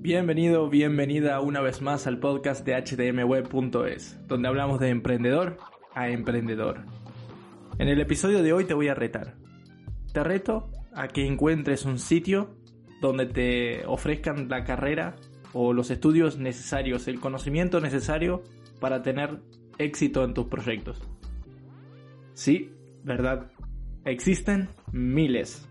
Bienvenido, bienvenida una vez más al podcast de hdmweb.es, donde hablamos de emprendedor a emprendedor. En el episodio de hoy te voy a retar. Te reto a que encuentres un sitio donde te ofrezcan la carrera o los estudios necesarios, el conocimiento necesario para tener éxito en tus proyectos. Sí, ¿verdad? Existen miles.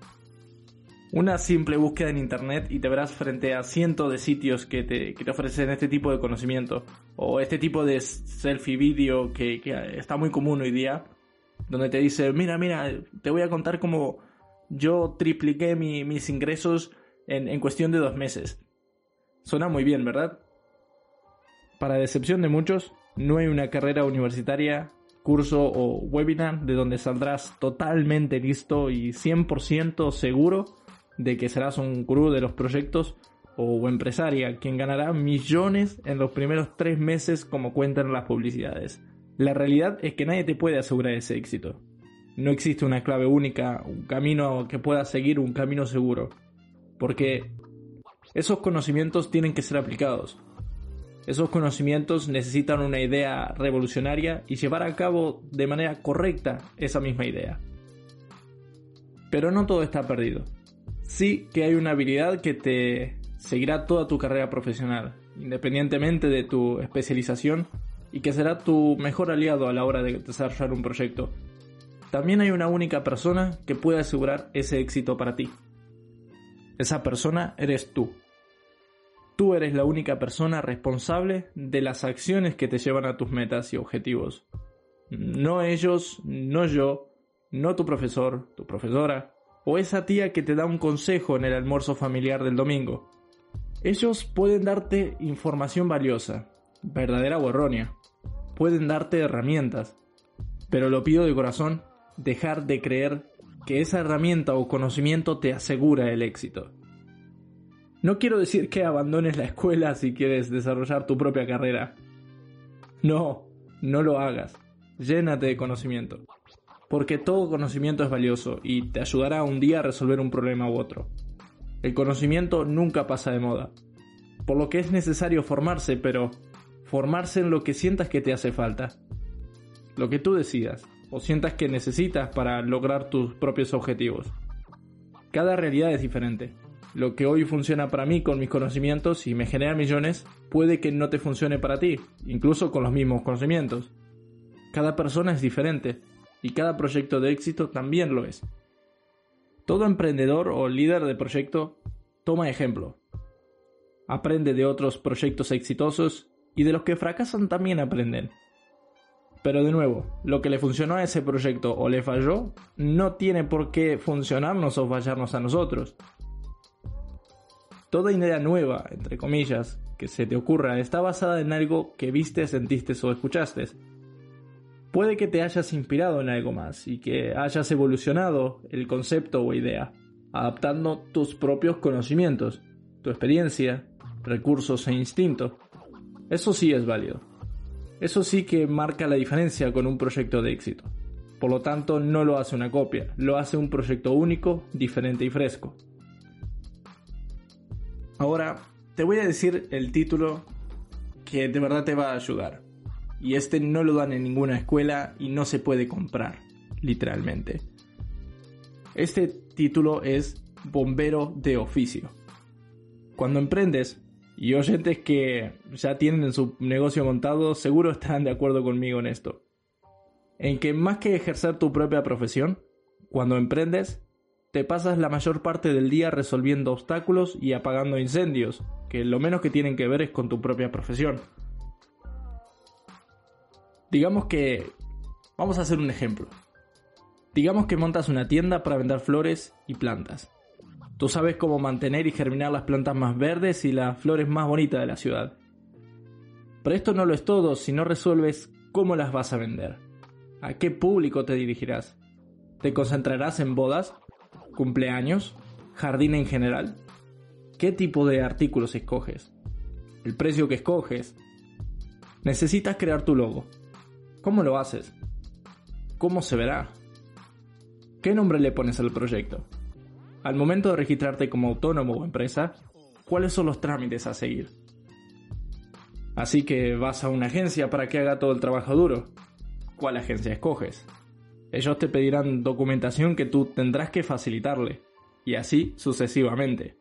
Una simple búsqueda en internet y te verás frente a cientos de sitios que te, ofrecen este tipo de conocimiento o este tipo de selfie video que, está muy común hoy día, donde te dice, mira, mira, te voy a contar cómo yo tripliqué mis ingresos en, en cuestión de dos meses. Suena muy bien, ¿verdad? Para decepción de muchos, no hay una carrera universitaria curso o webinar de donde saldrás totalmente listo y 100% seguro de que serás un gurú de los proyectos o empresaria quien ganará millones en los primeros tres meses como cuentan las publicidades. La realidad es que nadie te puede asegurar ese éxito. No existe una clave única, un camino que puedas seguir, un camino seguro. Porque esos conocimientos tienen que ser aplicados. Esos conocimientos necesitan una idea revolucionaria y llevar a cabo de manera correcta esa misma idea. Pero no todo está perdido. Sí que hay una habilidad que te seguirá toda tu carrera profesional, independientemente de tu especialización, y que será tu mejor aliado a la hora de desarrollar un proyecto. También hay una única persona que puede asegurar ese éxito para ti. Esa persona eres tú. Tú eres la única persona responsable de las acciones que te llevan a tus metas y objetivos. No ellos, no yo, no tu profesor, tu profesora, o esa tía que te da un consejo en el almuerzo familiar del domingo. Ellos pueden darte información valiosa, verdadera o errónea. Pueden darte herramientas. Pero lo pido de corazón, dejar de creer que esa herramienta o conocimiento te asegura el éxito. No quiero decir que abandones la escuela si quieres desarrollar tu propia carrera. No, no lo hagas. Llénate de conocimiento. Porque todo conocimiento es valioso y te ayudará un día a resolver un problema u otro. El conocimiento nunca pasa de moda. Por lo que es necesario formarse, pero formarse en lo que sientas que te hace falta. Lo que tú decidas o sientas que necesitas para lograr tus propios objetivos. Cada realidad es diferente lo que hoy funciona para mí con mis conocimientos y me genera millones, puede que no te funcione para ti, incluso con los mismos conocimientos. Cada persona es diferente y cada proyecto de éxito también lo es. Todo emprendedor o líder de proyecto toma ejemplo. Aprende de otros proyectos exitosos y de los que fracasan también aprenden. Pero de nuevo, lo que le funcionó a ese proyecto o le falló, no tiene por qué funcionarnos o fallarnos a nosotros. Toda idea nueva, entre comillas, que se te ocurra está basada en algo que viste, sentiste o escuchaste. Puede que te hayas inspirado en algo más y que hayas evolucionado el concepto o idea, adaptando tus propios conocimientos, tu experiencia, recursos e instinto. Eso sí es válido. Eso sí que marca la diferencia con un proyecto de éxito. Por lo tanto, no lo hace una copia, lo hace un proyecto único, diferente y fresco. Ahora, te voy a decir el título que de verdad te va a ayudar. Y este no lo dan en ninguna escuela y no se puede comprar, literalmente. Este título es Bombero de Oficio. Cuando emprendes, y oyentes que ya tienen su negocio montado, seguro estarán de acuerdo conmigo en esto. En que más que ejercer tu propia profesión, cuando emprendes, te pasas la mayor parte del día resolviendo obstáculos y apagando incendios, que lo menos que tienen que ver es con tu propia profesión. Digamos que... Vamos a hacer un ejemplo. Digamos que montas una tienda para vender flores y plantas. Tú sabes cómo mantener y germinar las plantas más verdes y las flores más bonitas de la ciudad. Pero esto no lo es todo si no resuelves cómo las vas a vender. ¿A qué público te dirigirás? ¿Te concentrarás en bodas, cumpleaños, jardín en general? ¿Qué tipo de artículos escoges? ¿El precio que escoges? Necesitas crear tu logo. ¿Cómo lo haces? ¿Cómo se verá? ¿Qué nombre le pones al proyecto? Al momento de registrarte como autónomo o empresa, ¿cuáles son los trámites a seguir? Así que vas a una agencia para que haga todo el trabajo duro. ¿Cuál agencia escoges? Ellos te pedirán documentación que tú tendrás que facilitarle, y así sucesivamente.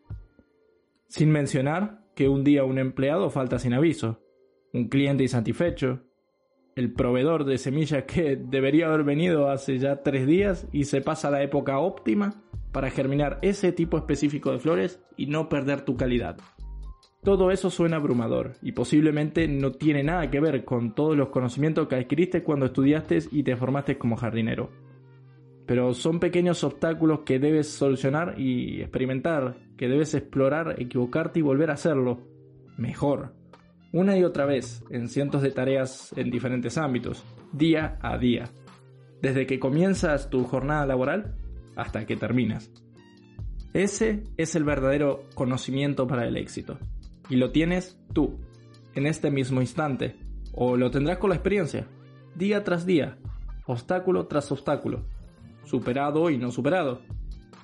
Sin mencionar que un día un empleado falta sin aviso, un cliente insatisfecho, el proveedor de semillas que debería haber venido hace ya tres días y se pasa la época óptima para germinar ese tipo específico de flores y no perder tu calidad. Todo eso suena abrumador y posiblemente no tiene nada que ver con todos los conocimientos que adquiriste cuando estudiaste y te formaste como jardinero. Pero son pequeños obstáculos que debes solucionar y experimentar, que debes explorar, equivocarte y volver a hacerlo mejor una y otra vez en cientos de tareas en diferentes ámbitos, día a día, desde que comienzas tu jornada laboral hasta que terminas. Ese es el verdadero conocimiento para el éxito. Y lo tienes tú, en este mismo instante, o lo tendrás con la experiencia, día tras día, obstáculo tras obstáculo, superado y no superado.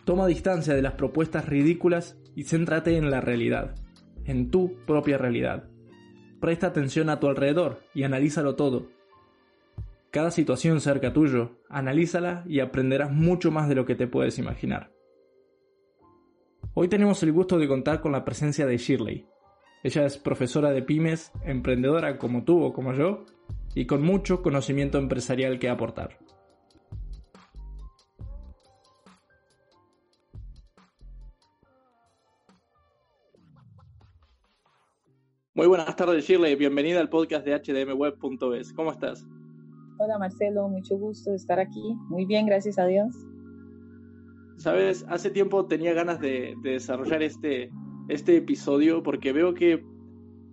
Toma distancia de las propuestas ridículas y céntrate en la realidad, en tu propia realidad Presta atención a tu alrededor y analízalo todo. Cada situación cerca tuyo, analízala y aprenderás mucho más de lo que te puedes imaginar. Hoy tenemos el gusto de contar con la presencia de Shirley. Ella es profesora de pymes, emprendedora como tú o como yo, y con mucho conocimiento empresarial que aportar. Muy buenas tardes, Shirley. Bienvenida al podcast de hdmweb.es. ¿Cómo estás? Hola, Marcelo. Mucho gusto de estar aquí. Muy bien, gracias a Dios. Sabes, hace tiempo tenía ganas de, desarrollar este, este episodio porque veo que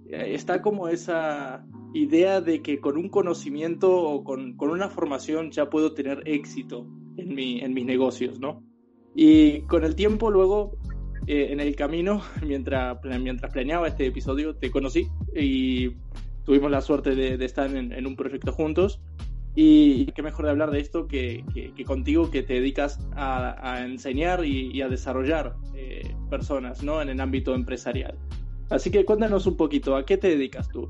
eh, está como esa idea de que con un conocimiento o con, con una formación ya puedo tener éxito en, mi, en mis negocios, ¿no? Y con el tiempo luego eh, en el camino, mientras, mientras planeaba este episodio, te conocí y tuvimos la suerte de, estar en, un proyecto juntos. Y qué mejor de hablar de esto que, que, contigo, que te dedicas a, enseñar y, a desarrollar eh, personas ¿no? en el ámbito empresarial. Así que cuéntanos un poquito, ¿a qué te dedicas tú?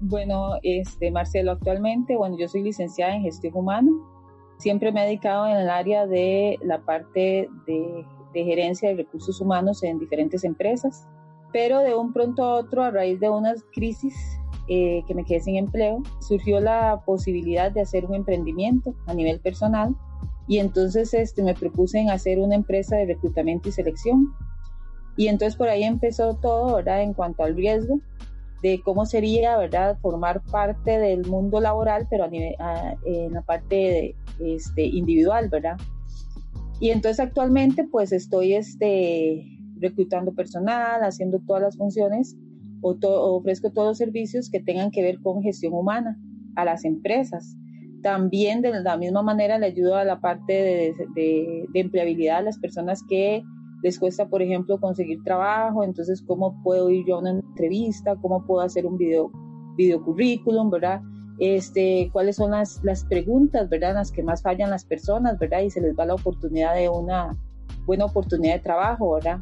Bueno, este, Marcelo, actualmente, bueno, yo soy licenciada en gestión humana. Siempre me he dedicado en el área de la parte de de gerencia de recursos humanos en diferentes empresas, pero de un pronto a otro, a raíz de una crisis eh, que me quedé sin empleo, surgió la posibilidad de hacer un emprendimiento a nivel personal y entonces este, me propuse en hacer una empresa de reclutamiento y selección. Y entonces por ahí empezó todo, ¿verdad? En cuanto al riesgo de cómo sería, ¿verdad? Formar parte del mundo laboral, pero a nivel, en la parte de, este, individual, ¿verdad? Y entonces actualmente pues estoy este, reclutando personal, haciendo todas las funciones o, ofrezco todos los servicios que tengan que ver con gestión humana a las empresas. También de la misma manera le ayudo a la parte de, empleabilidad a las personas que les cuesta, por ejemplo, conseguir trabajo, entonces cómo puedo ir yo a una entrevista, cómo puedo hacer un video, currículum, ¿verdad? este, cuáles son las, preguntas, ¿verdad? Las que más fallan las personas, ¿verdad? Y se les da la oportunidad de una buena oportunidad de trabajo, ¿verdad?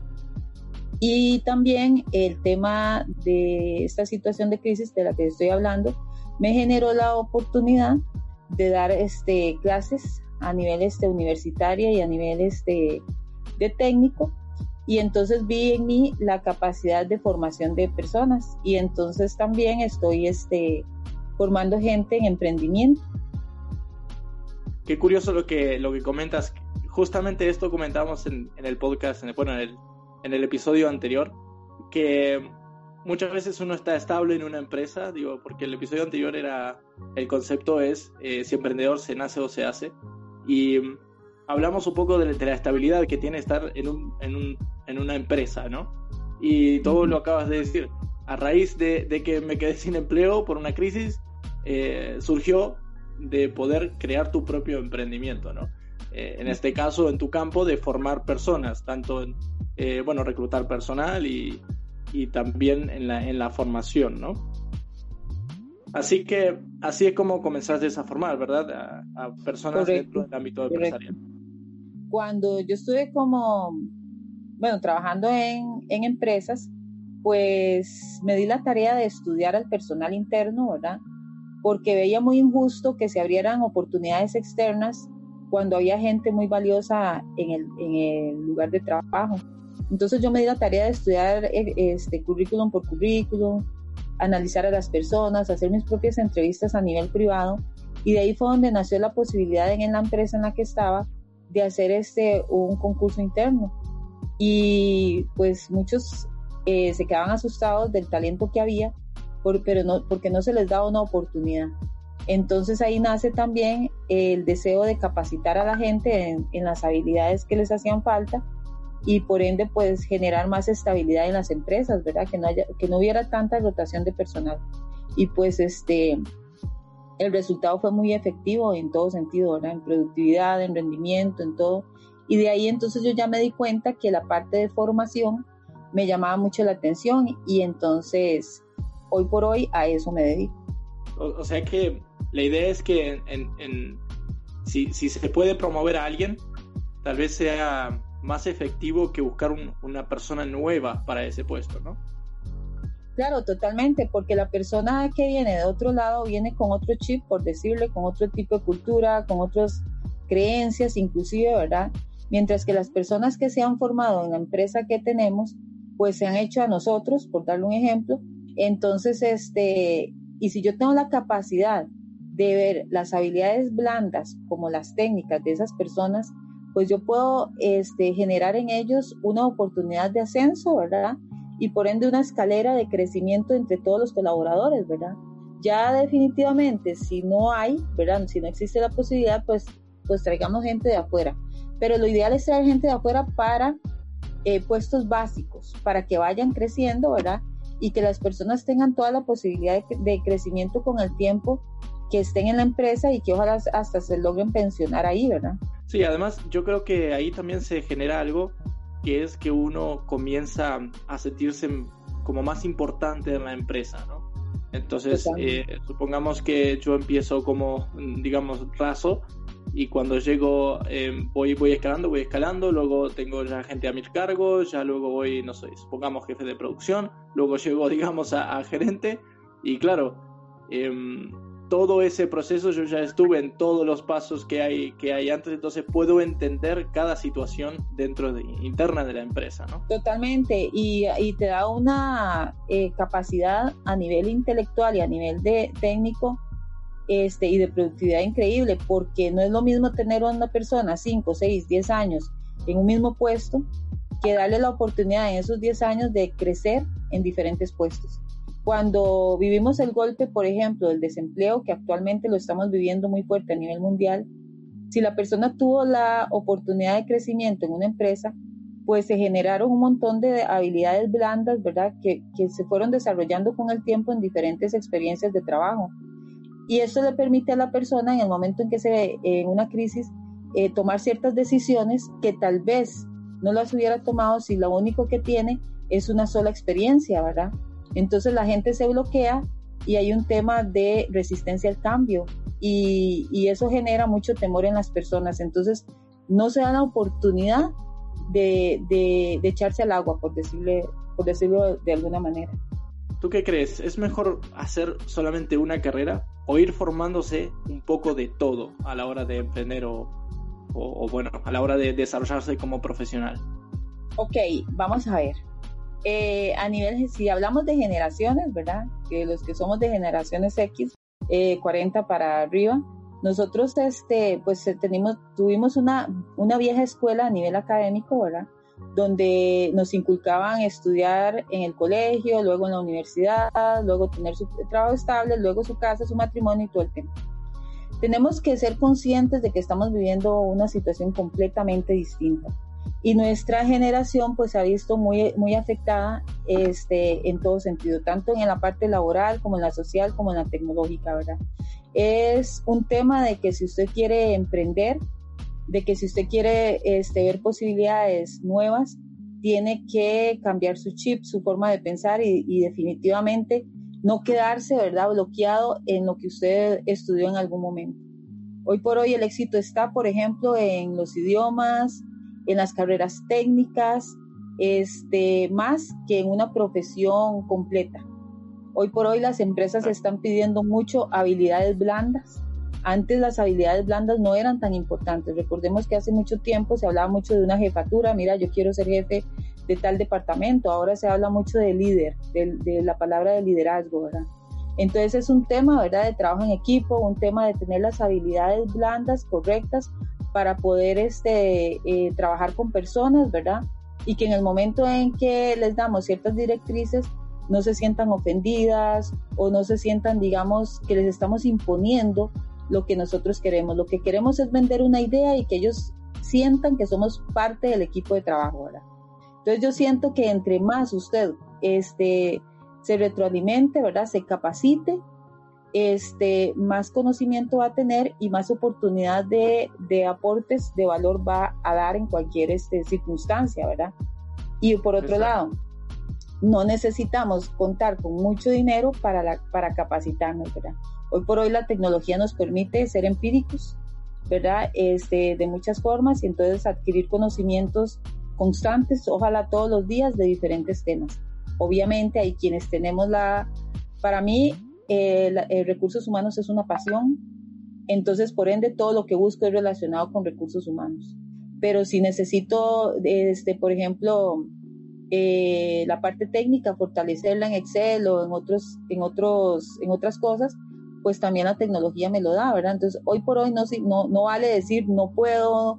Y también el tema de esta situación de crisis de la que estoy hablando me generó la oportunidad de dar este, clases a nivel este, universitaria y a nivel este, de técnico. Y entonces vi en mí la capacidad de formación de personas. Y entonces también estoy este, formando gente en emprendimiento. Qué curioso lo que, lo que comentas. Justamente esto comentábamos en, el podcast, bueno, en el, en el episodio anterior, que muchas veces uno está estable en una empresa, digo, porque el episodio anterior era, el concepto es eh, si emprendedor se nace o se hace. Y mm, hablamos un poco de, la estabilidad que tiene estar en, un, en, un, en una empresa, ¿no? Y todo lo acabas de decir. A raíz de, de que me quedé sin empleo por una crisis, eh, surgió de poder crear tu propio emprendimiento, ¿no? Eh, en este caso, en tu campo, de formar personas, tanto en, eh, bueno, reclutar personal y, y también en la, en la formación, ¿no? Así que así es como comenzaste a formar, ¿verdad? A, personas dentro del ámbito empresarial. Cuando yo estuve como, bueno, trabajando en, en empresas, pues me di la tarea de estudiar al personal interno, ¿verdad? Porque veía muy injusto que se abrieran oportunidades externas cuando había gente muy valiosa en el, en el lugar de trabajo. Entonces yo me di la tarea de estudiar eh, este currículum por currículum, analizar a las personas, hacer mis propias entrevistas a nivel privado. Y de ahí fue donde nació la posibilidad en la empresa en la que estaba de hacer este un concurso interno. Y pues muchos eh, se quedaban asustados del talento que había pero no porque no se les daba una oportunidad. Entonces ahí nace también el deseo de capacitar a la gente en, en las habilidades que les hacían falta y por ende pues generar más estabilidad en las empresas, ¿verdad? Que no, haya, que no hubiera tanta rotación de personal. Y pues este, el resultado fue muy efectivo en todo sentido, ¿verdad? En productividad, en rendimiento, en todo. Y de ahí entonces yo ya me di cuenta que la parte de formación me llamaba mucho la atención y entonces hoy por hoy a eso me dedico. O, sea que la idea es que en, si, si se puede promover a alguien, tal vez sea más efectivo que buscar una persona nueva para ese puesto, ¿no? Claro, totalmente, porque la persona que viene de otro lado viene con otro chip, por decirle, con otro tipo de cultura, con otras creencias, inclusive, ¿verdad? Mientras que las personas que se han formado en la empresa que tenemos, pues se han hecho a nosotros, por darle un ejemplo. Entonces, este, y si yo tengo la capacidad de ver las habilidades blandas como las técnicas de esas personas, pues yo puedo este, generar en ellos una oportunidad de ascenso, ¿verdad? Y por ende una escalera de crecimiento entre todos los colaboradores, ¿verdad? Ya definitivamente, si no hay, ¿verdad? Si no existe la posibilidad, pues, pues traigamos gente de afuera. Pero lo ideal es traer gente de afuera para eh, puestos básicos, para que vayan creciendo, ¿verdad? Y que las personas tengan toda la posibilidad de, de crecimiento con el tiempo que estén en la empresa y que ojalá hasta se logren pensionar ahí, ¿verdad? Sí, además yo creo que ahí también se genera algo que es que uno comienza a sentirse como más importante en la empresa, ¿no? Entonces, eh, supongamos que yo empiezo como, digamos, raso y cuando llego eh, voy, voy escalando, voy escalando, luego tengo ya gente a mi cargo, ya luego voy, no sé, supongamos jefe de producción, luego llego, digamos, a, a gerente y claro, eh, todo ese proceso yo ya estuve en todos los pasos que hay, que hay antes, entonces puedo entender cada situación dentro de, interna de la empresa, ¿no? Totalmente, y, y te da una eh, capacidad a nivel intelectual y a nivel de técnico este, y de productividad increíble, porque no es lo mismo tener a una persona 5, 6, 10 años en un mismo puesto que darle la oportunidad en esos 10 años de crecer en diferentes puestos. Cuando vivimos el golpe, por ejemplo, del desempleo, que actualmente lo estamos viviendo muy fuerte a nivel mundial, si la persona tuvo la oportunidad de crecimiento en una empresa, pues se generaron un montón de habilidades blandas, ¿verdad? Que, que se fueron desarrollando con el tiempo en diferentes experiencias de trabajo. Y eso le permite a la persona en el momento en que se ve en una crisis eh, tomar ciertas decisiones que tal vez no las hubiera tomado si lo único que tiene es una sola experiencia, ¿verdad? Entonces la gente se bloquea y hay un tema de resistencia al cambio y, eso genera mucho temor en las personas. Entonces no se da la oportunidad de, echarse al agua, por, decirle, por decirlo de alguna manera. ¿Tú qué crees? ¿Es mejor hacer solamente una carrera o ir formándose un poco de todo a la hora de emprender o, o bueno, a la hora de desarrollarse como profesional? Ok, vamos a ver. Eh, a nivel, si hablamos de generaciones, ¿verdad? Que los que somos de generaciones X, 40 eh, para arriba, nosotros este, pues eh, tenemos, tuvimos una, una vieja escuela a nivel académico, ¿verdad? Donde nos inculcaban estudiar en el colegio, luego en la universidad, luego tener su trabajo estable, luego su casa, su matrimonio y todo el tiempo. tenemos que ser conscientes de que estamos viviendo una situación completamente distinta y nuestra generación pues se ha visto muy, muy afectada este, en todo sentido, tanto en la parte laboral como en la social como en la tecnológica, ¿verdad? Es un tema de que si usted quiere emprender, de que si usted quiere este, ver posibilidades nuevas, tiene que cambiar su chip, su forma de pensar y, y definitivamente no quedarse, ¿verdad?, bloqueado en lo que usted estudió en algún momento. Hoy por hoy el éxito está, por ejemplo, en los idiomas, en las carreras técnicas, este, más que en una profesión completa. Hoy por hoy las empresas están pidiendo mucho habilidades blandas. Antes las habilidades blandas no eran tan importantes. Recordemos que hace mucho tiempo se hablaba mucho de una jefatura. Mira, yo quiero ser jefe de tal departamento. Ahora se habla mucho de líder, de, de la palabra de liderazgo, ¿verdad? Entonces es un tema, ¿verdad?, de trabajo en equipo, un tema de tener las habilidades blandas correctas para poder este, eh, trabajar con personas, ¿verdad? Y que en el momento en que les damos ciertas directrices, no se sientan ofendidas o no se sientan, digamos, que les estamos imponiendo lo que nosotros queremos. Lo que queremos es vender una idea y que ellos sientan que somos parte del equipo de trabajo, ¿verdad? Entonces yo siento que entre más usted este, se retroalimente, ¿verdad? Se capacite, este, más conocimiento va a tener y más oportunidad de, aportes de valor va a dar en cualquier este, circunstancia, ¿verdad? Y por otro lado, no necesitamos contar con mucho dinero para, para capacitarnos, ¿verdad? Hoy por hoy la tecnología nos permite ser empíricos, ¿verdad? Este, de muchas formas y entonces adquirir conocimientos constantes, ojalá todos los días, de diferentes temas. Obviamente hay quienes tenemos la, para mí eh, recursos humanos es una pasión, entonces por ende todo lo que busco es relacionado con recursos humanos. Pero si necesito, este, por ejemplo, eh, la parte técnica, fortalecerla en Excel o en, otros, en, otros, en otras cosas, pues también la tecnología me lo da, ¿verdad? Entonces, hoy por hoy no, no, no vale decir no puedo,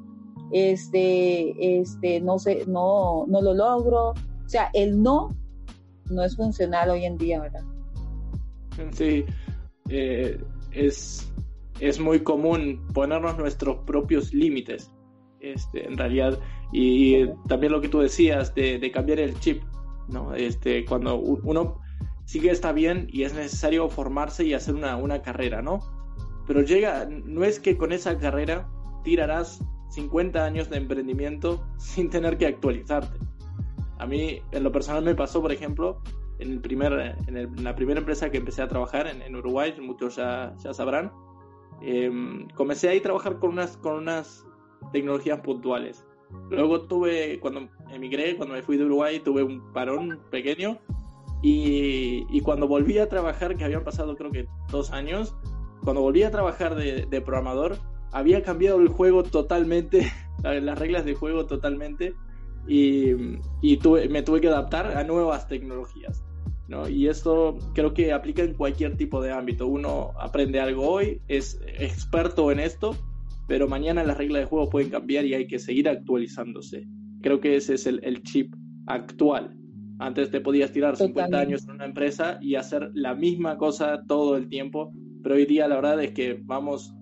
este, este, no sé, no, no lo logro. O sea, el no no es funcional hoy en día, ¿verdad? Sí, eh, es, es muy común ponernos nuestros propios límites, este, en realidad. Y, también lo que tú decías de, cambiar el chip, ¿no? Este, cuando uno sí que está bien y es necesario formarse y hacer una, una carrera, ¿no? Pero llega, no es que con esa carrera tirarás 50 años de emprendimiento sin tener que actualizarte. A mí, en lo personal, me pasó, por ejemplo, en, el primer, en, la primera empresa que empecé a trabajar en, Uruguay, muchos ya, ya sabrán, em, comencé ahí a trabajar con unas, con unas tecnologías puntuales. Luego tuve, cuando emigré, cuando me fui de Uruguay, tuve un parón pequeño y, y, cuando volví a trabajar, que habían pasado creo que dos años, cuando volví a trabajar de, de programador, había cambiado el juego totalmente, las reglas de juego totalmente y, y tuve, me tuve que adaptar a nuevas tecnologías. Y esto creo que aplica en cualquier tipo de ámbito. Uno aprende algo hoy, es experto en esto, pero mañana las reglas de juego pueden cambiar y hay que seguir actualizándose. Creo que ese es el, chip actual. Antes te podías tirar 50 años en una empresa y hacer la misma cosa todo el tiempo, pero hoy día la verdad es que vamos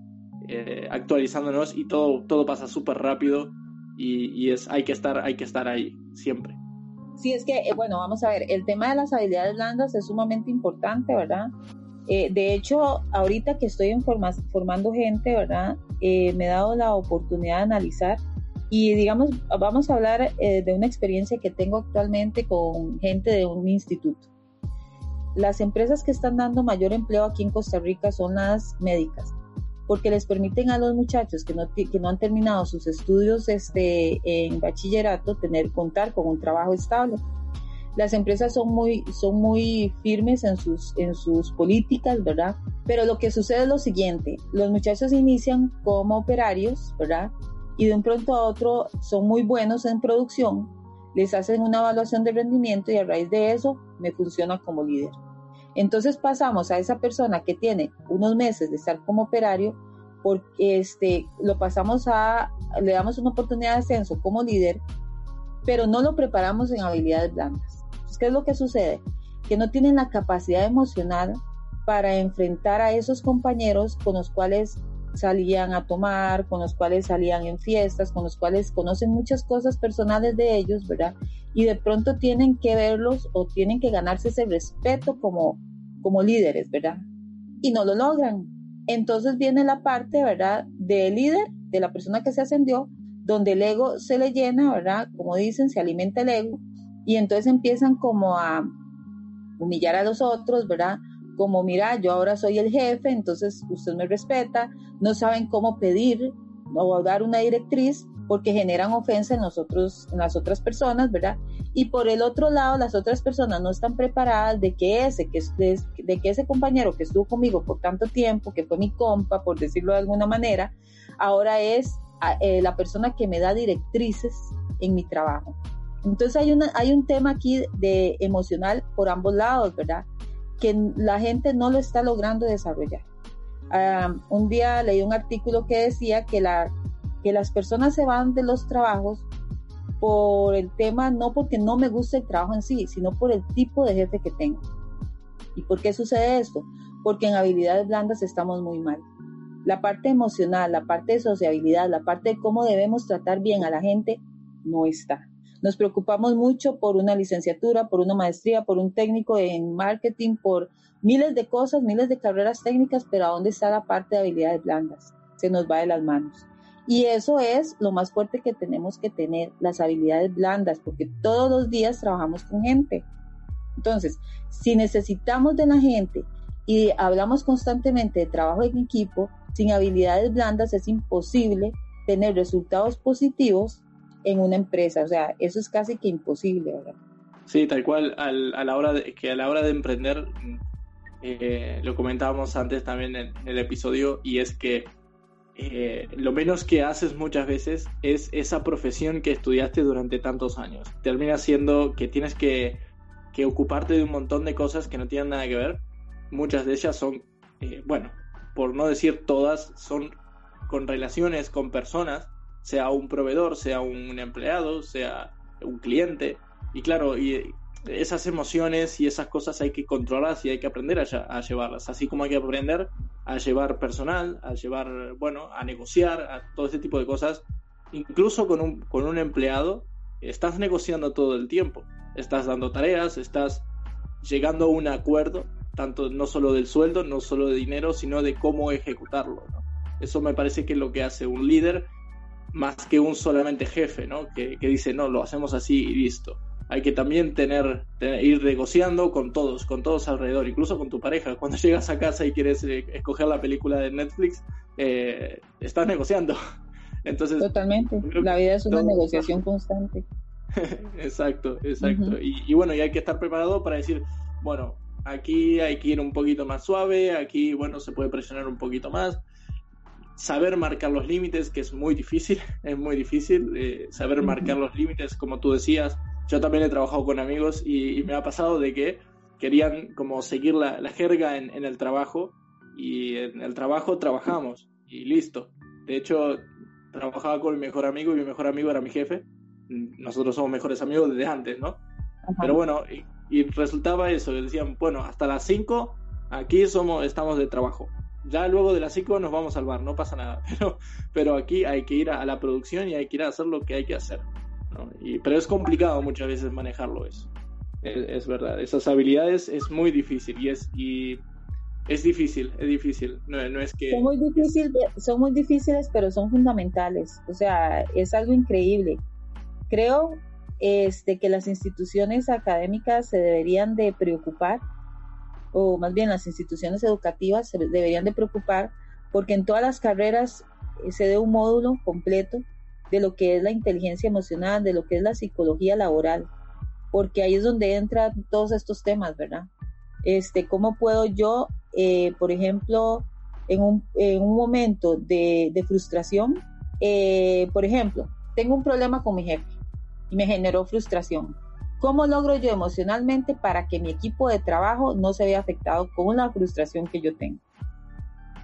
eh, actualizándonos y todo, todo pasa súper rápido y, y, es, hay, que estar, hay que estar ahí siempre. Sí, es que, eh, bueno, vamos a ver, el tema de las habilidades blandas es sumamente importante, ¿verdad? Eh, de hecho, ahorita que estoy formando gente, ¿verdad? Eh, me he dado la oportunidad de analizar y, digamos, vamos a hablar de una experiencia que tengo actualmente con gente de un instituto. Las empresas que están dando mayor empleo aquí en Costa Rica son las médicas porque les permiten a los muchachos que no, que no han terminado sus estudios este, en bachillerato tener, contar con un trabajo estable. Las empresas son muy, son muy firmes en sus, en sus políticas, ¿verdad? Pero lo que sucede es lo siguiente, los muchachos inician como operarios, ¿verdad? Y de un pronto a otro son muy buenos en producción, les hacen una evaluación de rendimiento y a raíz de eso me funciona como líder. Entonces pasamos a esa persona que tiene unos meses de estar como operario, porque este, lo pasamos a, le damos una oportunidad de ascenso como líder, pero no lo preparamos en habilidades blandas. ¿Qué es lo que sucede? Que no tienen la capacidad emocional para enfrentar a esos compañeros con los cuales salían a tomar, con los cuales salían en fiestas, con los cuales conocen muchas cosas personales de ellos, ¿verdad? Y de pronto tienen que verlos o tienen que ganarse ese respeto como, como líderes, ¿verdad? Y no lo logran. Entonces viene la parte, ¿verdad?, del líder, de la persona que se ascendió, donde el ego se le llena, ¿verdad? Como dicen, se alimenta el ego. Y entonces empiezan como a humillar a los otros, ¿verdad? como, mira, yo ahora soy el jefe, entonces usted me respeta, no saben cómo pedir o dar una directriz porque generan ofensa en, nosotros, en las otras personas, ¿verdad? Y por el otro lado, las otras personas no están preparadas de que ese, que, de, que ese compañero que estuvo conmigo por tanto tiempo, que fue mi compa, por decirlo de alguna manera, ahora es eh, la persona que me da directrices en mi trabajo. Entonces hay, una, hay un tema aquí de emocional por ambos lados, ¿verdad? que la gente no lo está logrando desarrollar. un día leí un artículo que decía que, la, que las personas se van de los trabajos por el tema, no porque no me guste el trabajo en sí, sino por el tipo de jefe que tengo. ¿Y por qué sucede esto? Porque en habilidades blandas estamos muy mal. La parte emocional, la parte de sociabilidad, la parte de cómo debemos tratar bien a la gente, no está. Nos preocupamos mucho por una licenciatura, por una maestría, por un técnico en marketing, por miles de cosas, miles de carreras técnicas, pero ¿a dónde está la parte de habilidades blandas? Se nos va de las manos. Y eso es lo más fuerte que tenemos que tener, las habilidades blandas, porque todos los días trabajamos con gente. Entonces, si necesitamos de la gente y hablamos constantemente de trabajo en equipo, sin habilidades blandas es imposible tener resultados positivos en una empresa. O sea, eso es casi que imposible, ¿verdad? Sí, tal cual, a la hora de, que a la hora de emprender, eh, lo comentábamos antes también en, el episodio, y es que eh, lo menos que haces muchas veces es esa profesión que estudiaste durante tantos años. Termina siendo que tienes que, que ocuparte de un montón de cosas que no tienen nada que ver. Muchas de ellas son, eh, bueno, por no decir todas, son con relaciones con personas sea un proveedor, sea un empleado, sea un cliente. Y claro, y esas emociones y esas cosas hay que controlarlas y hay que aprender a, llevarlas. Así como hay que aprender a llevar personal, a llevar, bueno, a negociar, a todo ese tipo de cosas. Incluso con un, con un empleado, estás negociando todo el tiempo. Estás dando tareas, estás llegando a un acuerdo, tanto no solo del sueldo, no solo de dinero, sino de cómo ejecutarlo. Eso me parece que es lo que hace un líder más que un solamente jefe, ¿no? Que, dice, no, lo hacemos así y listo. Hay que también tener, ir negociando con todos, con todos alrededor, incluso con tu pareja. Cuando llegas a casa y quieres eh, escoger la película de Netflix, eh, estás negociando. Entonces, Totalmente. La vida es una negociación constante. exacto, exacto. y, y bueno, y hay que estar preparado para decir, bueno, aquí hay que ir un poquito más suave, aquí, bueno, se puede presionar un poquito más saber marcar los límites, que es muy difícil, es muy difícil, eh, saber marcar los límites, como tú decías, yo también he trabajado con amigos y, me ha pasado de que querían como seguir la, jerga en, el trabajo y en el trabajo trabajamos y listo. De hecho, trabajaba con mi mejor amigo y mi mejor amigo era mi jefe. Nosotros somos mejores amigos desde antes, ¿no? Pero bueno, y, resultaba eso, decían, bueno, hasta las 5 aquí somos, estamos de trabajo ya luego de las 5 nos vamos a salvar, no pasa nada. Pero, pero aquí hay que ir a, la producción y hay que ir a hacer lo que hay que hacer. Y, pero es complicado muchas veces manejarlo eso. Es, verdad, esas habilidades es muy difícil y es, y es difícil, es difícil. No, es que... Son muy, difícil, son muy difíciles, pero son fundamentales. O sea, es algo increíble. Creo este, que las instituciones académicas se deberían de preocupar o más bien las instituciones educativas se deberían de preocupar porque en todas las carreras eh, se dé un módulo completo de lo que es la inteligencia emocional, de lo que es la psicología laboral, porque ahí es donde entran todos estos temas, ¿verdad? Este, ¿Cómo puedo yo, eh, por ejemplo, en un, en un momento de, de frustración, eh, por ejemplo, tengo un problema con mi jefe y me generó frustración. ¿Cómo logro yo emocionalmente para que mi equipo de trabajo no se vea afectado con la frustración que yo tengo?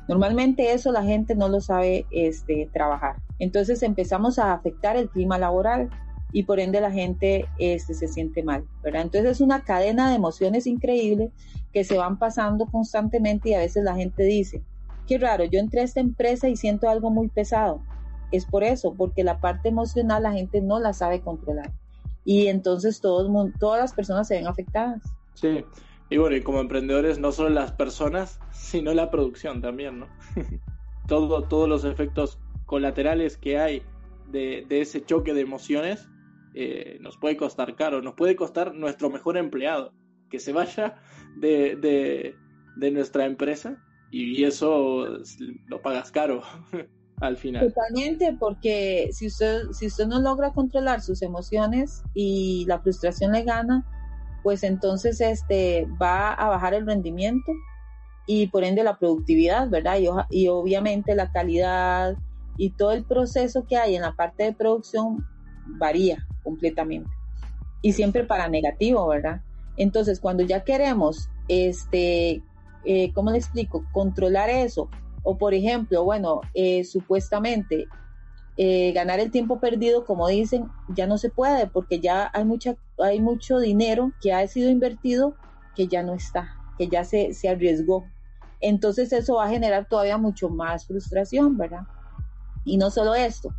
Normalmente eso la gente no lo sabe este, trabajar. Entonces empezamos a afectar el clima laboral y por ende la gente este, se siente mal, ¿verdad? Entonces es una cadena de emociones increíbles que se van pasando constantemente y a veces la gente dice, qué raro, yo entré a esta empresa y siento algo muy pesado. Es por eso, porque la parte emocional la gente no la sabe controlar. Y entonces todos, todas las personas se ven afectadas. Sí, y bueno, y como emprendedores, no solo las personas, sino la producción también, ¿no? Todo, todos los efectos colaterales que hay de, ese choque de emociones eh, nos puede costar caro, nos puede costar nuestro mejor empleado, que se vaya de, de nuestra empresa y eso lo pagas caro al final. Totalmente, porque si usted, si usted no logra controlar sus emociones y la frustración le gana, pues entonces este va a bajar el rendimiento y por ende la productividad, ¿verdad? Y, y obviamente la calidad y todo el proceso que hay en la parte de producción varía completamente. Y siempre para negativo, ¿verdad? Entonces, cuando ya queremos, este, eh, ¿cómo le explico? Controlar eso. O por ejemplo, bueno, eh, supuestamente eh, ganar el tiempo perdido, como dicen, ya no se puede porque ya hay, mucha, hay mucho dinero que ha sido invertido que ya no está, que ya se, se arriesgó. Entonces eso va a generar todavía mucho más frustración, ¿verdad? Y no solo esto,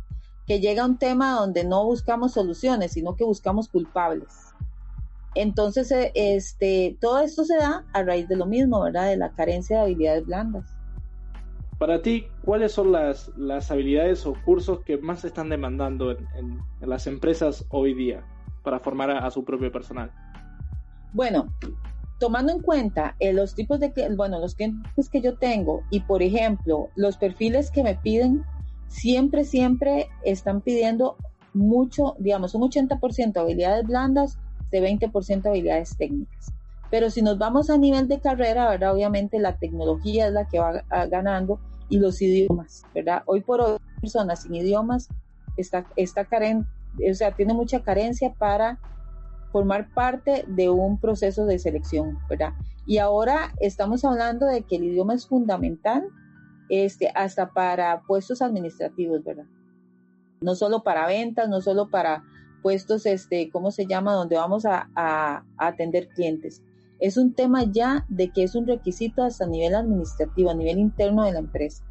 que llega un tema donde no buscamos soluciones, sino que buscamos culpables. Entonces, eh, este, todo esto se da a raíz de lo mismo, ¿verdad? De la carencia de habilidades blandas. Para ti, ¿cuáles son las, las habilidades o cursos que más se están demandando en, las empresas hoy día para formar a, su propio personal? Bueno, tomando en cuenta eh, los tipos de, bueno, los clientes que yo tengo y, por ejemplo, los perfiles que me piden, siempre, siempre están pidiendo mucho, digamos, un 80% habilidades blandas de 20% habilidades técnicas. Pero si nos vamos a nivel de carrera, ¿verdad? Obviamente la tecnología es la que va ganando y los idiomas, ¿verdad? Hoy por hoy, personas sin idiomas está, está carente, o sea, tiene mucha carencia para formar parte de un proceso de selección, ¿verdad? Y ahora estamos hablando de que el idioma es fundamental este, hasta para puestos administrativos, ¿verdad? No solo para ventas, no solo para puestos, este, ¿cómo se llama?, donde vamos a, atender clientes. Es un tema ya de que es un requisito hasta nivel administrativo, a nivel interno de la empresa.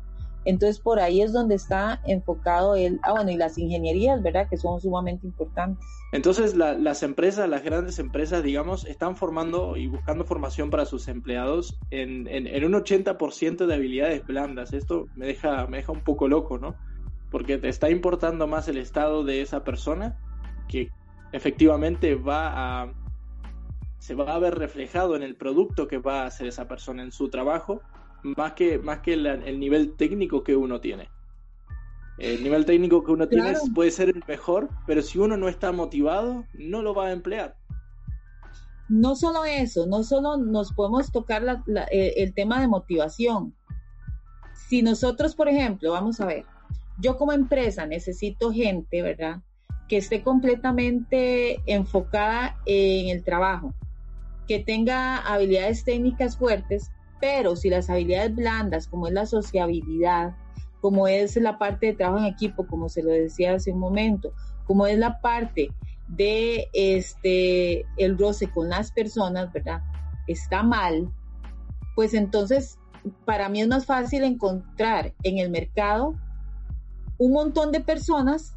Entonces, por ahí es donde está enfocado el, ah, bueno, y las ingenierías, ¿verdad?, que son sumamente importantes. Entonces, las empresas, las grandes empresas, digamos, están formando y buscando formación para sus empleados en, en, en un 80% de habilidades blandas. Esto me deja, me deja un poco loco, ¿no? Porque te está importando más el estado de esa persona que efectivamente va a se va a ver reflejado en el producto que va a hacer esa persona en su trabajo más que más que el, nivel técnico que uno tiene. El nivel técnico que uno tiene puede ser el mejor pero si uno no está motivado no lo va a emplear. No solo eso no solo nos podemos tocar el tema de motivación. Si nosotros por ejemplo vamos a ver yo como empresa necesito gente verdad que esté completamente enfocada en el trabajo, que tenga habilidades técnicas fuertes, pero si las habilidades blandas, como es la sociabilidad, como es la parte de trabajo en equipo, como se lo decía hace un momento, como es la parte de este el roce con las personas, ¿verdad? Está mal, pues entonces para mí es más fácil encontrar en el mercado un montón de personas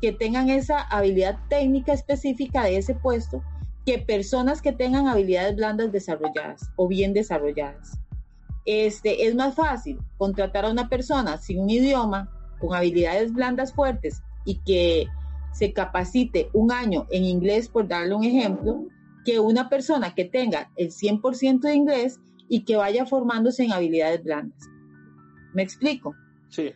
que tengan esa habilidad técnica específica de ese puesto que personas que tengan habilidades blandas desarrolladas o bien desarrolladas. Este, es más fácil contratar a una persona sin un idioma, con habilidades blandas fuertes y que se capacite un año en inglés, por darle un ejemplo, que una persona que tenga el 100% de inglés y que vaya formándose en habilidades blandas. ¿Me explico? Sí.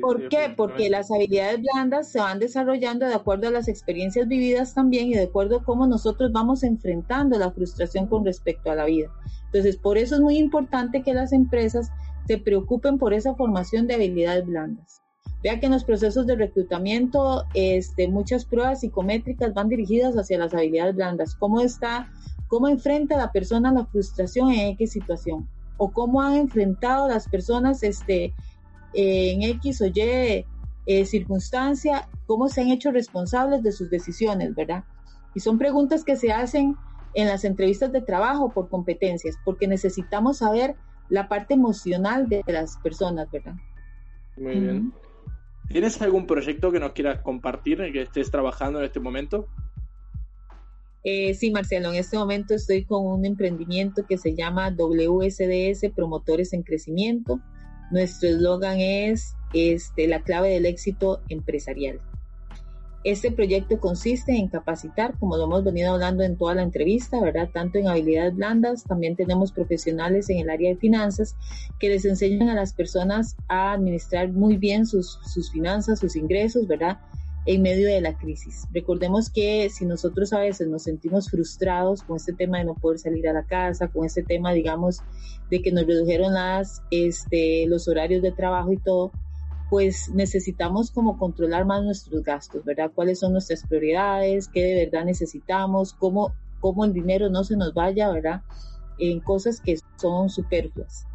¿Por qué? Porque las habilidades blandas se van desarrollando de acuerdo a las experiencias vividas también y de acuerdo a cómo nosotros vamos enfrentando la frustración con respecto a la vida. Entonces, por eso es muy importante que las empresas se preocupen por esa formación de habilidades blandas. Vea que en los procesos de reclutamiento, este, muchas pruebas psicométricas van dirigidas hacia las habilidades blandas. ¿Cómo está, cómo enfrenta la persona la frustración en X situación? O cómo han enfrentado las personas, este, en X o Y eh, circunstancia, cómo se han hecho responsables de sus decisiones, ¿verdad? Y son preguntas que se hacen en las entrevistas de trabajo por competencias, porque necesitamos saber la parte emocional de las personas, ¿verdad? Muy bien. ¿Tienes algún proyecto que nos quieras compartir, que estés trabajando en este momento? Eh, sí, Marcelo, en este momento estoy con un emprendimiento que se llama WSDS Promotores en Crecimiento. Nuestro eslogan es este, la clave del éxito empresarial. Este proyecto consiste en capacitar, como lo hemos venido hablando en toda la entrevista, ¿verdad? Tanto en habilidades blandas, también tenemos profesionales en el área de finanzas que les enseñan a las personas a administrar muy bien sus, sus finanzas, sus ingresos, ¿verdad? En medio de la crisis. Recordemos que si nosotros a veces nos sentimos frustrados con este tema de no poder salir a la casa, con este tema, digamos, de que nos redujeron las, este, los horarios de trabajo y todo, pues necesitamos como controlar más nuestros gastos, ¿verdad? ¿Cuáles son nuestras prioridades? ¿Qué de verdad necesitamos? ¿Cómo, cómo el dinero no se nos vaya, ¿verdad? En cosas que son superfluas.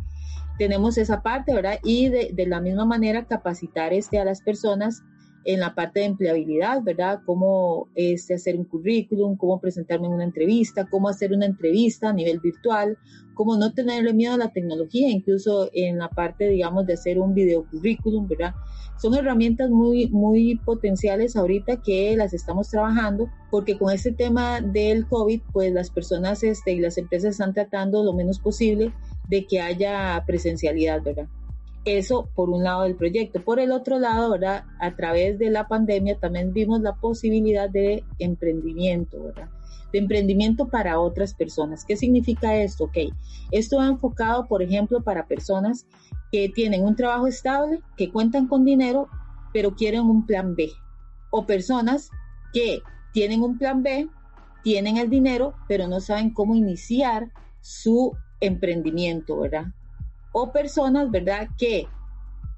Tenemos esa parte, ¿verdad? Y de, de la misma manera capacitar este, a las personas en la parte de empleabilidad, ¿verdad? Cómo este, hacer un currículum, cómo presentarme en una entrevista, cómo hacer una entrevista a nivel virtual, cómo no tenerle miedo a la tecnología, incluso en la parte, digamos, de hacer un video currículum, ¿verdad? Son herramientas muy, muy potenciales ahorita que las estamos trabajando, porque con este tema del COVID, pues las personas este, y las empresas están tratando lo menos posible de que haya presencialidad, ¿verdad? Eso por un lado del proyecto. Por el otro lado, ¿verdad? A través de la pandemia también vimos la posibilidad de emprendimiento, ¿verdad? De emprendimiento para otras personas. ¿Qué significa esto? Ok, esto va enfocado, por ejemplo, para personas que tienen un trabajo estable, que cuentan con dinero, pero quieren un plan B. O personas que tienen un plan B, tienen el dinero, pero no saben cómo iniciar su emprendimiento, ¿verdad? O personas, ¿verdad? Que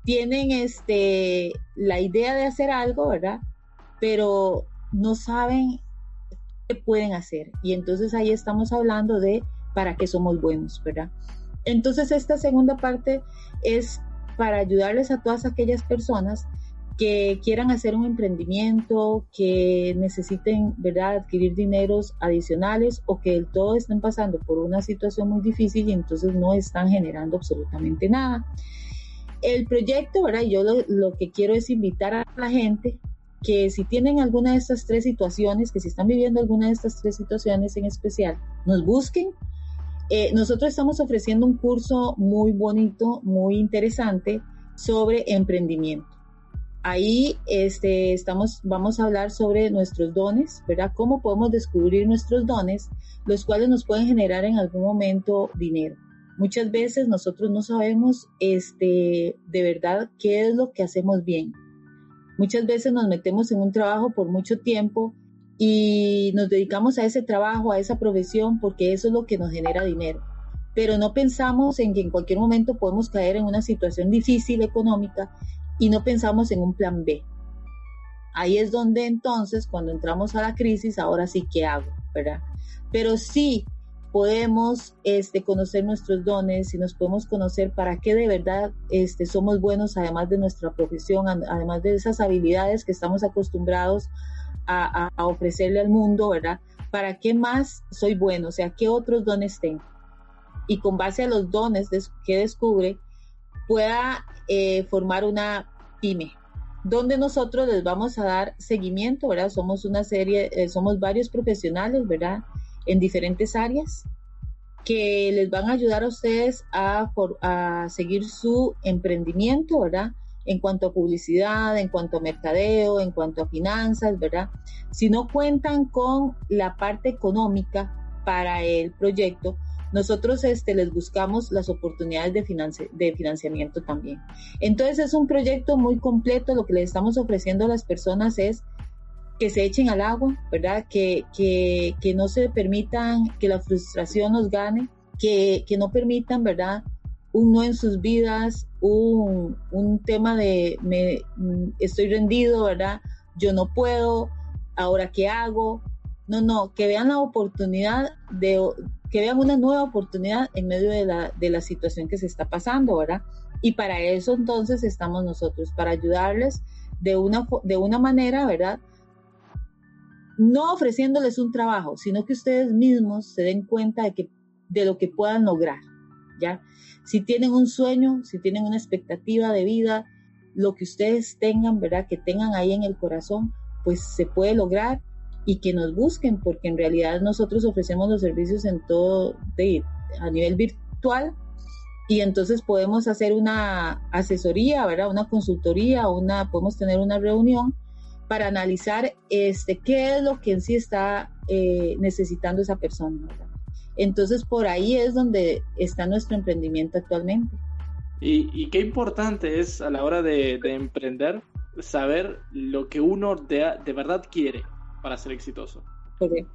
tienen este, la idea de hacer algo, ¿verdad? Pero no saben qué pueden hacer. Y entonces ahí estamos hablando de para qué somos buenos, ¿verdad? Entonces esta segunda parte es para ayudarles a todas aquellas personas que quieran hacer un emprendimiento, que necesiten, ¿verdad?, adquirir dineros adicionales o que del todo estén pasando por una situación muy difícil y entonces no están generando absolutamente nada. El proyecto, ¿verdad? Yo lo, que quiero es invitar a la gente que si tienen alguna de estas tres situaciones, que si están viviendo alguna de estas tres situaciones en especial, nos busquen. Eh, nosotros estamos ofreciendo un curso muy bonito, muy interesante sobre emprendimiento. Ahí este, estamos, vamos a hablar sobre nuestros dones, ¿verdad? Cómo podemos descubrir nuestros dones, los cuales nos pueden generar en algún momento dinero. Muchas veces nosotros no sabemos este, de verdad qué es lo que hacemos bien. Muchas veces nos metemos en un trabajo por mucho tiempo y nos dedicamos a ese trabajo, a esa profesión, porque eso es lo que nos genera dinero. Pero no pensamos en que en cualquier momento podemos caer en una situación difícil económica y no pensamos en un plan B. Ahí es donde entonces, cuando entramos a la crisis, ahora sí, ¿qué hago? ¿Verdad? Pero sí podemos este, conocer nuestros dones y nos podemos conocer para qué de verdad este, somos buenos, además de nuestra profesión, además de esas habilidades que estamos acostumbrados a, a ofrecerle al mundo, ¿verdad? ¿Para qué más soy bueno? O sea, ¿qué otros dones tengo? Y con base a los dones que descubre, pueda eh, formar una pyme, donde nosotros les vamos a dar seguimiento, ¿verdad? Somos una serie, eh, somos varios profesionales, ¿verdad? En diferentes áreas que les van a ayudar a ustedes a, a seguir su emprendimiento, ¿verdad? En cuanto a publicidad, en cuanto a mercadeo, en cuanto a finanzas, ¿verdad? Si no cuentan con la parte económica para el proyecto, nosotros este, les buscamos las oportunidades de, de financiamiento también. Entonces es un proyecto muy completo, lo que le estamos ofreciendo a las personas es que se echen al agua, ¿verdad? Que, que, que no se permitan que la frustración nos gane, que, que no permitan, ¿verdad? Un no en sus vidas, un, un tema de me, estoy rendido, ¿verdad? Yo no puedo, ahora qué hago. No, no, que vean la oportunidad de, que vean una nueva oportunidad en medio de la, de la situación que se está pasando, ¿verdad? Y para eso entonces estamos nosotros, para ayudarles de una, de una manera, ¿verdad? No ofreciéndoles un trabajo, sino que ustedes mismos se den cuenta de, que, de lo que puedan lograr. ¿ya? Si tienen un sueño, si tienen una expectativa de vida, lo que ustedes tengan, ¿verdad? Que tengan ahí en el corazón, pues se puede lograr y que nos busquen, porque en realidad nosotros ofrecemos los servicios en todo, de, a nivel virtual, y entonces podemos hacer una asesoría, ¿verdad? Una consultoría, una, podemos tener una reunión para analizar este, qué es lo que en sí está eh, necesitando esa persona. Entonces, por ahí es donde está nuestro emprendimiento actualmente. Y, qué importante es a la hora de, emprender saber lo que uno de, de, verdad quiere para ser exitoso. Eh,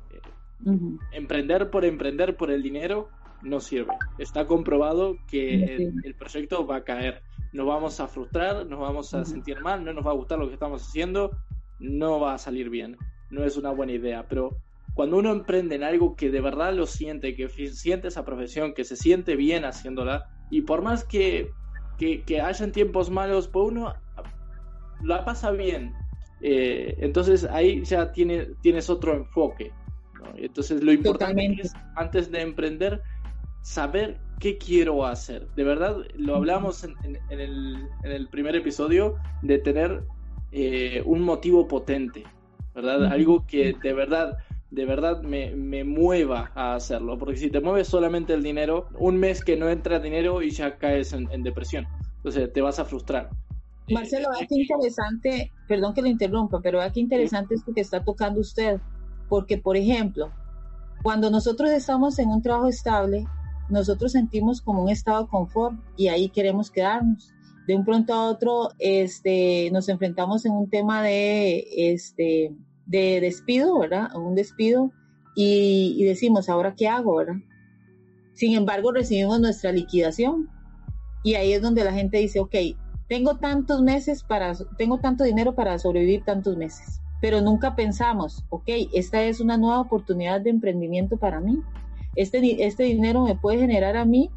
emprender por emprender por el dinero no sirve. Está comprobado que el, proyecto va a caer. Nos vamos a frustrar, nos vamos a sentir mal, no nos va a gustar lo que estamos haciendo, no va a salir bien. No es una buena idea. Pero cuando uno emprende en algo que de verdad lo siente, que siente esa profesión, que se siente bien haciéndola, y por más que, que, que hayan tiempos malos, pues uno la pasa bien. Eh, entonces ahí ya tiene, tienes otro enfoque. Entonces lo importante es, antes de emprender, saber qué quiero hacer. De verdad, lo hablamos en, el, primer episodio de tener eh, un motivo potente, ¿verdad? Algo que de verdad, de verdad me, mueva a hacerlo. Porque si te mueves solamente el dinero, un mes que no entra dinero y ya caes en, depresión. Entonces te vas a frustrar. Marcelo, vea qué interesante, perdón que lo interrumpa, pero vea qué interesante esto que está tocando usted. Porque, por ejemplo, cuando nosotros estamos en un trabajo estable, nosotros sentimos como un estado de confort y ahí queremos quedarnos. De un pronto a otro, este, nos enfrentamos en un tema de, este, de despido, ¿verdad? Un despido y, decimos, ¿ahora qué hago, verdad? Sin embargo, recibimos nuestra liquidación y ahí es donde la gente dice, ok, tengo tantos meses para, tengo tanto dinero para sobrevivir tantos meses, pero nunca pensamos, ok, esta es una nueva oportunidad de emprendimiento para mí este, este dinero me puede generar a mí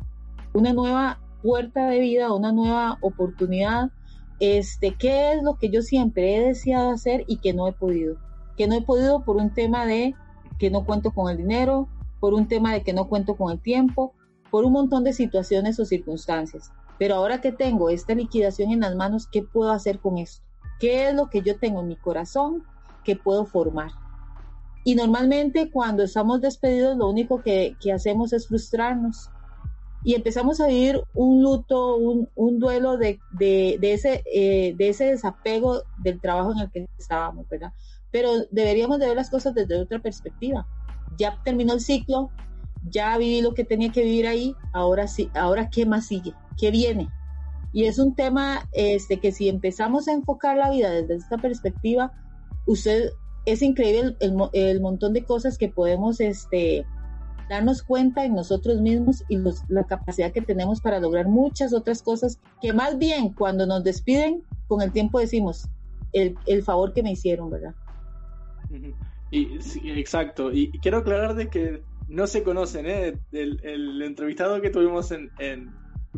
una nueva puerta de vida, una nueva oportunidad. Este, ¿Qué es lo que yo siempre he deseado hacer y que no he podido? Que no he podido por un tema de que no cuento con el dinero, por un tema de que no cuento con el tiempo, por un montón de situaciones o circunstancias. Pero ahora que tengo esta liquidación en las manos, ¿qué puedo hacer con esto? ¿Qué es lo que yo tengo en mi corazón que puedo formar? Y normalmente cuando estamos despedidos lo único que, hacemos es frustrarnos y empezamos a vivir un luto, un, duelo de, ese, eh, de ese desapego del trabajo en el que estábamos, ¿verdad? Pero deberíamos de ver las cosas desde otra perspectiva. Ya terminó el ciclo, ya viví lo que tenía que vivir ahí, ahora sí, ahora qué más sigue, qué viene. Y es un tema este, que si empezamos a enfocar la vida desde esta perspectiva, usted es increíble el, montón de cosas que podemos este, darnos cuenta en nosotros mismos y la capacidad que tenemos para lograr muchas otras cosas que más bien cuando nos despiden, con el tiempo decimos el, favor que me hicieron, ¿verdad? Y, exacto, y quiero aclarar de que no se conocen, ¿eh? El, entrevistado que tuvimos en, en,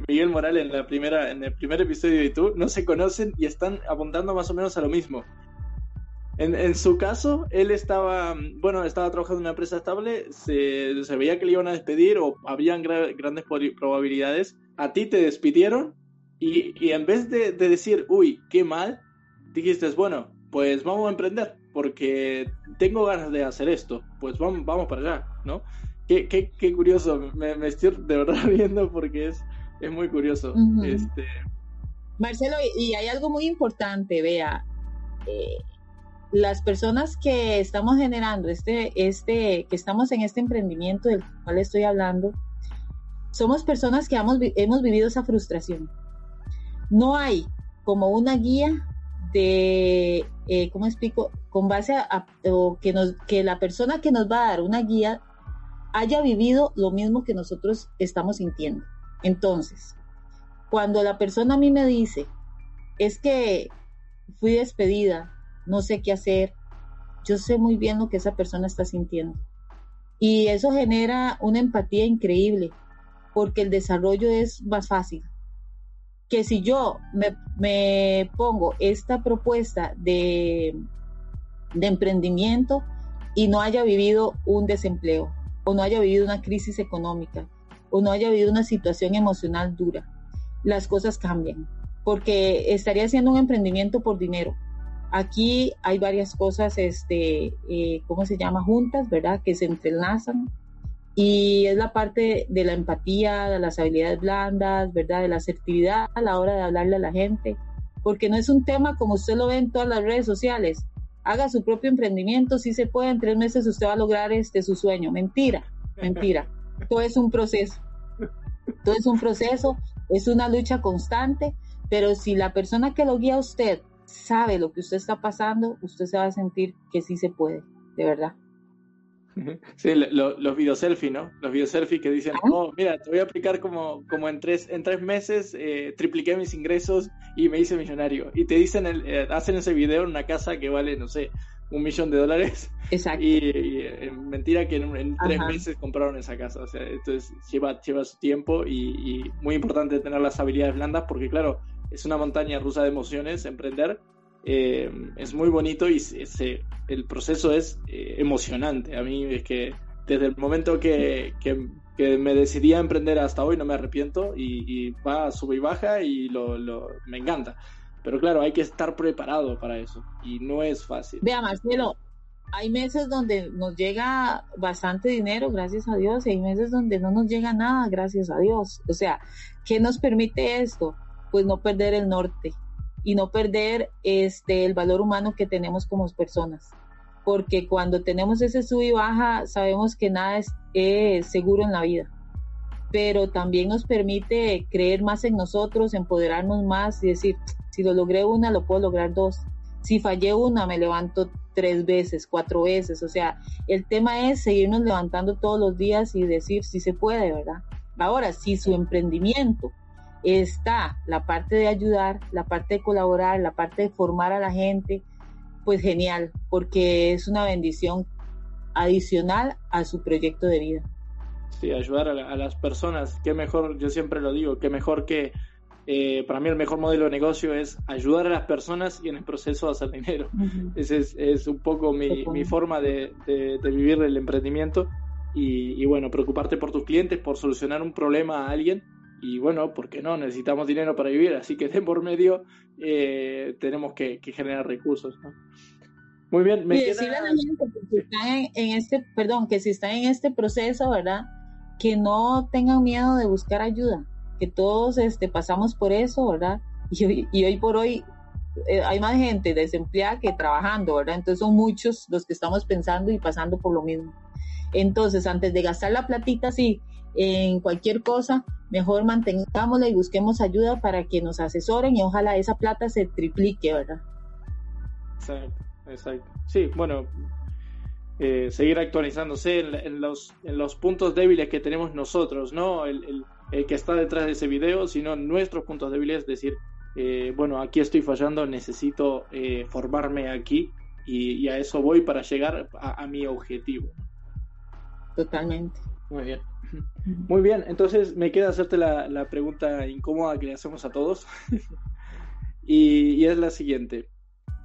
Miguel Morales en, la primera, en el primer episodio de tú, no se conocen y están apuntando más o menos a lo mismo. En, su caso, él estaba, bueno, estaba trabajando en una empresa estable, se, veía que le iban a despedir o habían grandes probabilidades. A ti te despidieron y, en vez de, decir, uy, qué mal, dijiste, bueno, pues vamos a emprender porque tengo ganas de hacer esto, pues vamos, vamos para allá, ¿no? Qué, qué, qué curioso, me, estoy de verdad viendo porque es, es muy curioso. este... Marcelo, y hay algo muy importante, vea. Eh, las personas que estamos generando este, este, que estamos en este emprendimiento del cual estoy hablando, somos personas que hemos, hemos vivido esa frustración. No hay como una guía de, eh, ¿cómo explico? Con base a, que, nos, que la persona que nos va a dar una guía haya vivido lo mismo que nosotros estamos sintiendo. Entonces, cuando la persona a mí me dice, es que fui despedida, no sé qué hacer. Yo sé muy bien lo que esa persona está sintiendo. Y eso genera una empatía increíble, porque el desarrollo es más fácil. Que si yo me, pongo esta propuesta de, de emprendimiento y no haya vivido un desempleo o no haya vivido una crisis económica o no haya vivido una situación emocional dura, las cosas cambian, porque estaría haciendo un emprendimiento por dinero. Aquí hay varias cosas, este, eh, ¿cómo se llama? Juntas, ¿verdad? Que se entrelazan. Y es la parte de la empatía, de las habilidades blandas, ¿verdad? De la asertividad a la hora de hablarle a la gente. Porque no es un tema como usted lo ve en todas las redes sociales. Haga su propio emprendimiento, si se puede, en tres meses usted va a lograr este su sueño. Mentira, mentira. Todo es un proceso. Todo es un proceso, es una lucha constante, pero si la persona que lo guía a usted sabe lo que usted está pasando, usted se va a sentir que sí se puede, de verdad. Sí, los video selfie, ¿no? Los video selfie que dicen, oh, mira, te voy a aplicar como, como en, tres, en tres meses, eh, tripliqué mis ingresos y me hice millonario. Y te dicen, el, eh, hacen ese video en una casa que vale, no sé, un millón de dólares. Exacto. Y, eh, mentira que en, tres meses compraron esa casa. O sea, entonces lleva, lleva su tiempo y, y, muy importante tener las habilidades blandas porque, claro, es una montaña rusa de emociones emprender. Eh, es muy bonito y ese, el proceso es eh, emocionante. A mí es que desde el momento que, que, que, me decidí a emprender hasta hoy no me arrepiento y, y va, sube y baja y lo, lo, me encanta. Pero claro, hay que estar preparado para eso y no es fácil. Vea, Marcelo, hay meses donde nos llega bastante dinero, gracias a Dios, y hay meses donde no nos llega nada, gracias a Dios. O sea, ¿qué nos permite esto? Pues no perder el norte y no perder este el valor humano que tenemos como personas. Porque cuando tenemos ese sub y baja, sabemos que nada es, seguro en la vida pero también nos permite creer más en nosotros, empoderarnos más y decir, si lo logré una, lo puedo lograr dos. Si fallé una, me levanto tres veces, cuatro veces. O sea, el tema es seguirnos levantando todos los días y decir si se puede, ¿verdad? Ahora, si su emprendimiento está la parte de ayudar, la parte de colaborar, la parte de formar a la gente, pues genial, porque es una bendición adicional a su proyecto de vida. Sí, ayudar a, a las personas, qué mejor, yo siempre lo digo, qué mejor que eh, para mí el mejor modelo de negocio es ayudar a las personas y en el proceso hacer dinero. Uh -huh. Esa es, es, un poco mi, mi forma de, de, de, vivir el emprendimiento y, y, bueno, preocuparte por tus clientes, por solucionar un problema a alguien y bueno, ¿por qué no? Necesitamos dinero para vivir, así que de por medio eh, tenemos que, que, generar recursos. ¿no? Muy bien, me y queda... decirle a la gente que si están en, en este, perdón, que si están en este proceso, ¿verdad? Que no tengan miedo de buscar ayuda que todos este, pasamos por eso, ¿verdad? Y hoy, y hoy por hoy eh, hay más gente desempleada que trabajando, ¿verdad? Entonces son muchos los que estamos pensando y pasando por lo mismo. Entonces, antes de gastar la platita así en cualquier cosa, mejor mantengámosla y busquemos ayuda para que nos asesoren y ojalá esa plata se triplique, ¿verdad? Exacto, exacto. Sí, bueno, eh, seguir actualizándose en, en, los, en los puntos débiles que tenemos nosotros, ¿no? El, el, el que está detrás de ese video, sino nuestros puntos débiles, es decir, eh, bueno, aquí estoy fallando, necesito eh, formarme aquí y, y, a eso voy para llegar a, a, mi objetivo. Totalmente. Muy bien. Muy bien, entonces me queda hacerte la, la pregunta incómoda que le hacemos a todos. y, y es la siguiente.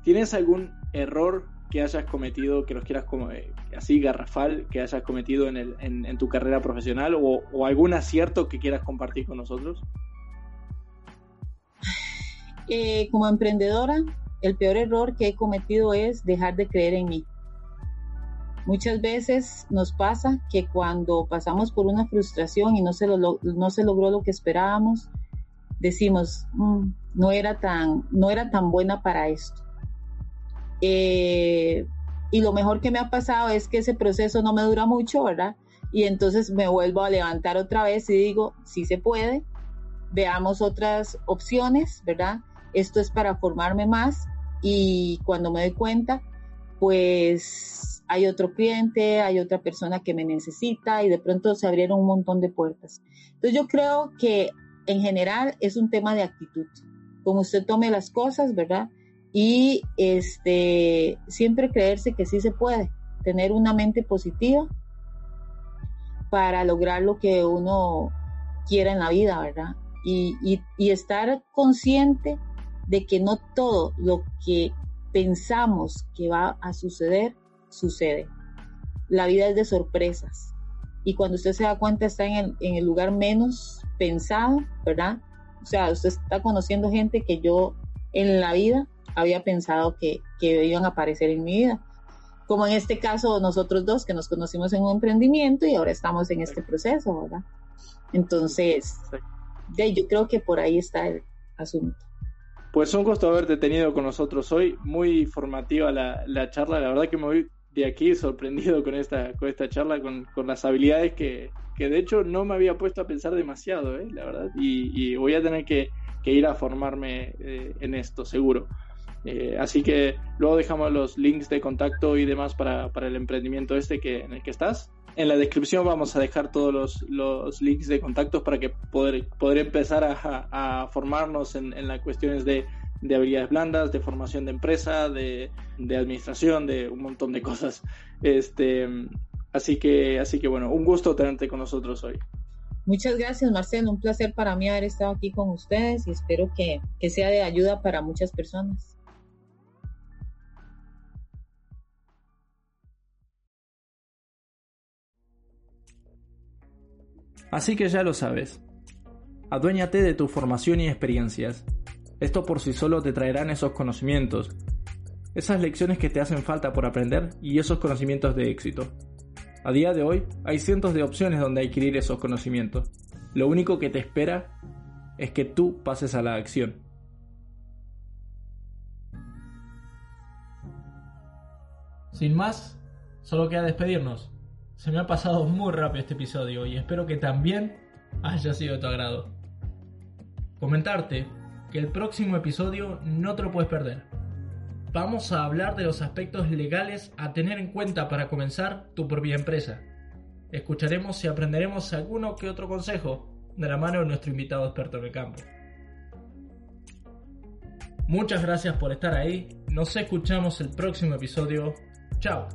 ¿Tienes algún error que hayas cometido, que los quieras como eh, así garrafal, que hayas cometido en, tu carrera profesional o, algún acierto que quieras compartir con nosotros? Eh, como emprendedora, el peor error que he cometido es dejar de creer en mí. Muchas veces nos pasa que cuando pasamos por una frustración y no se, logró lo que esperábamos, decimos, mmm, no, era tan, no era tan buena para esto eh, y lo mejor que me ha pasado es que ese proceso no me dura mucho, ¿verdad? Y entonces me vuelvo a levantar otra vez y digo, sí se puede, veamos otras opciones, ¿verdad? Esto es para formarme más y cuando me doy cuenta, pues hay otro cliente, hay otra persona que me necesita y de pronto se abrieron un montón de puertas. Entonces yo creo que en general es un tema de actitud. Como usted tome las cosas, ¿verdad? Y este, siempre creerse que sí se puede, tener una mente positiva para lograr lo que uno quiera en la vida, ¿verdad? Y, y, estar consciente de que no todo lo que pensamos que va a suceder, sucede. La vida es de sorpresas. y cuando usted se da cuenta está en el, en el lugar menos pensado, ¿verdad? O sea, usted está conociendo gente que yo en la vida había pensado que, que iban a aparecer en mi vida. Como en este caso nosotros dos que nos conocimos en un emprendimiento y ahora estamos en este proceso, ¿verdad? Entonces, yo creo que por ahí está el asunto. Pues un gusto haberte tenido con nosotros hoy, muy formativa la, la charla, la verdad que me voy de aquí sorprendido con esta, con esta charla, con, con las habilidades que, que, de hecho no me había puesto a pensar demasiado, ¿eh? la verdad, y, y, voy a tener que, que ir a formarme eh, en esto, seguro. Eh, así que luego dejamos los links de contacto y demás para, para, el emprendimiento este que, en el que estás. En la descripción vamos a dejar todos los, los links de contactos para que poder, poder empezar a, a formarnos en, en las cuestiones de, de, habilidades blandas, de formación de empresa, de, de, administración, de un montón de cosas. Este, así, que, así que bueno, un gusto tenerte con nosotros hoy. Muchas gracias, Marcelo. Un placer para mí haber estado aquí con ustedes y espero que, que sea de ayuda para muchas personas. Así que ya lo sabes. Aduéñate de tu formación y experiencias. Esto por sí solo te traerán esos conocimientos, esas lecciones que te hacen falta por aprender y esos conocimientos de éxito. A día de hoy hay cientos de opciones donde adquirir esos conocimientos. Lo único que te espera es que tú pases a la acción. Sin más, solo queda despedirnos. Se me ha pasado muy rápido este episodio y espero que también haya sido de tu agrado. Comentarte que el próximo episodio no te lo puedes perder. Vamos a hablar de los aspectos legales a tener en cuenta para comenzar tu propia empresa. Escucharemos y aprenderemos alguno que otro consejo de la mano de nuestro invitado experto en el campo. Muchas gracias por estar ahí. Nos escuchamos el próximo episodio. Chao.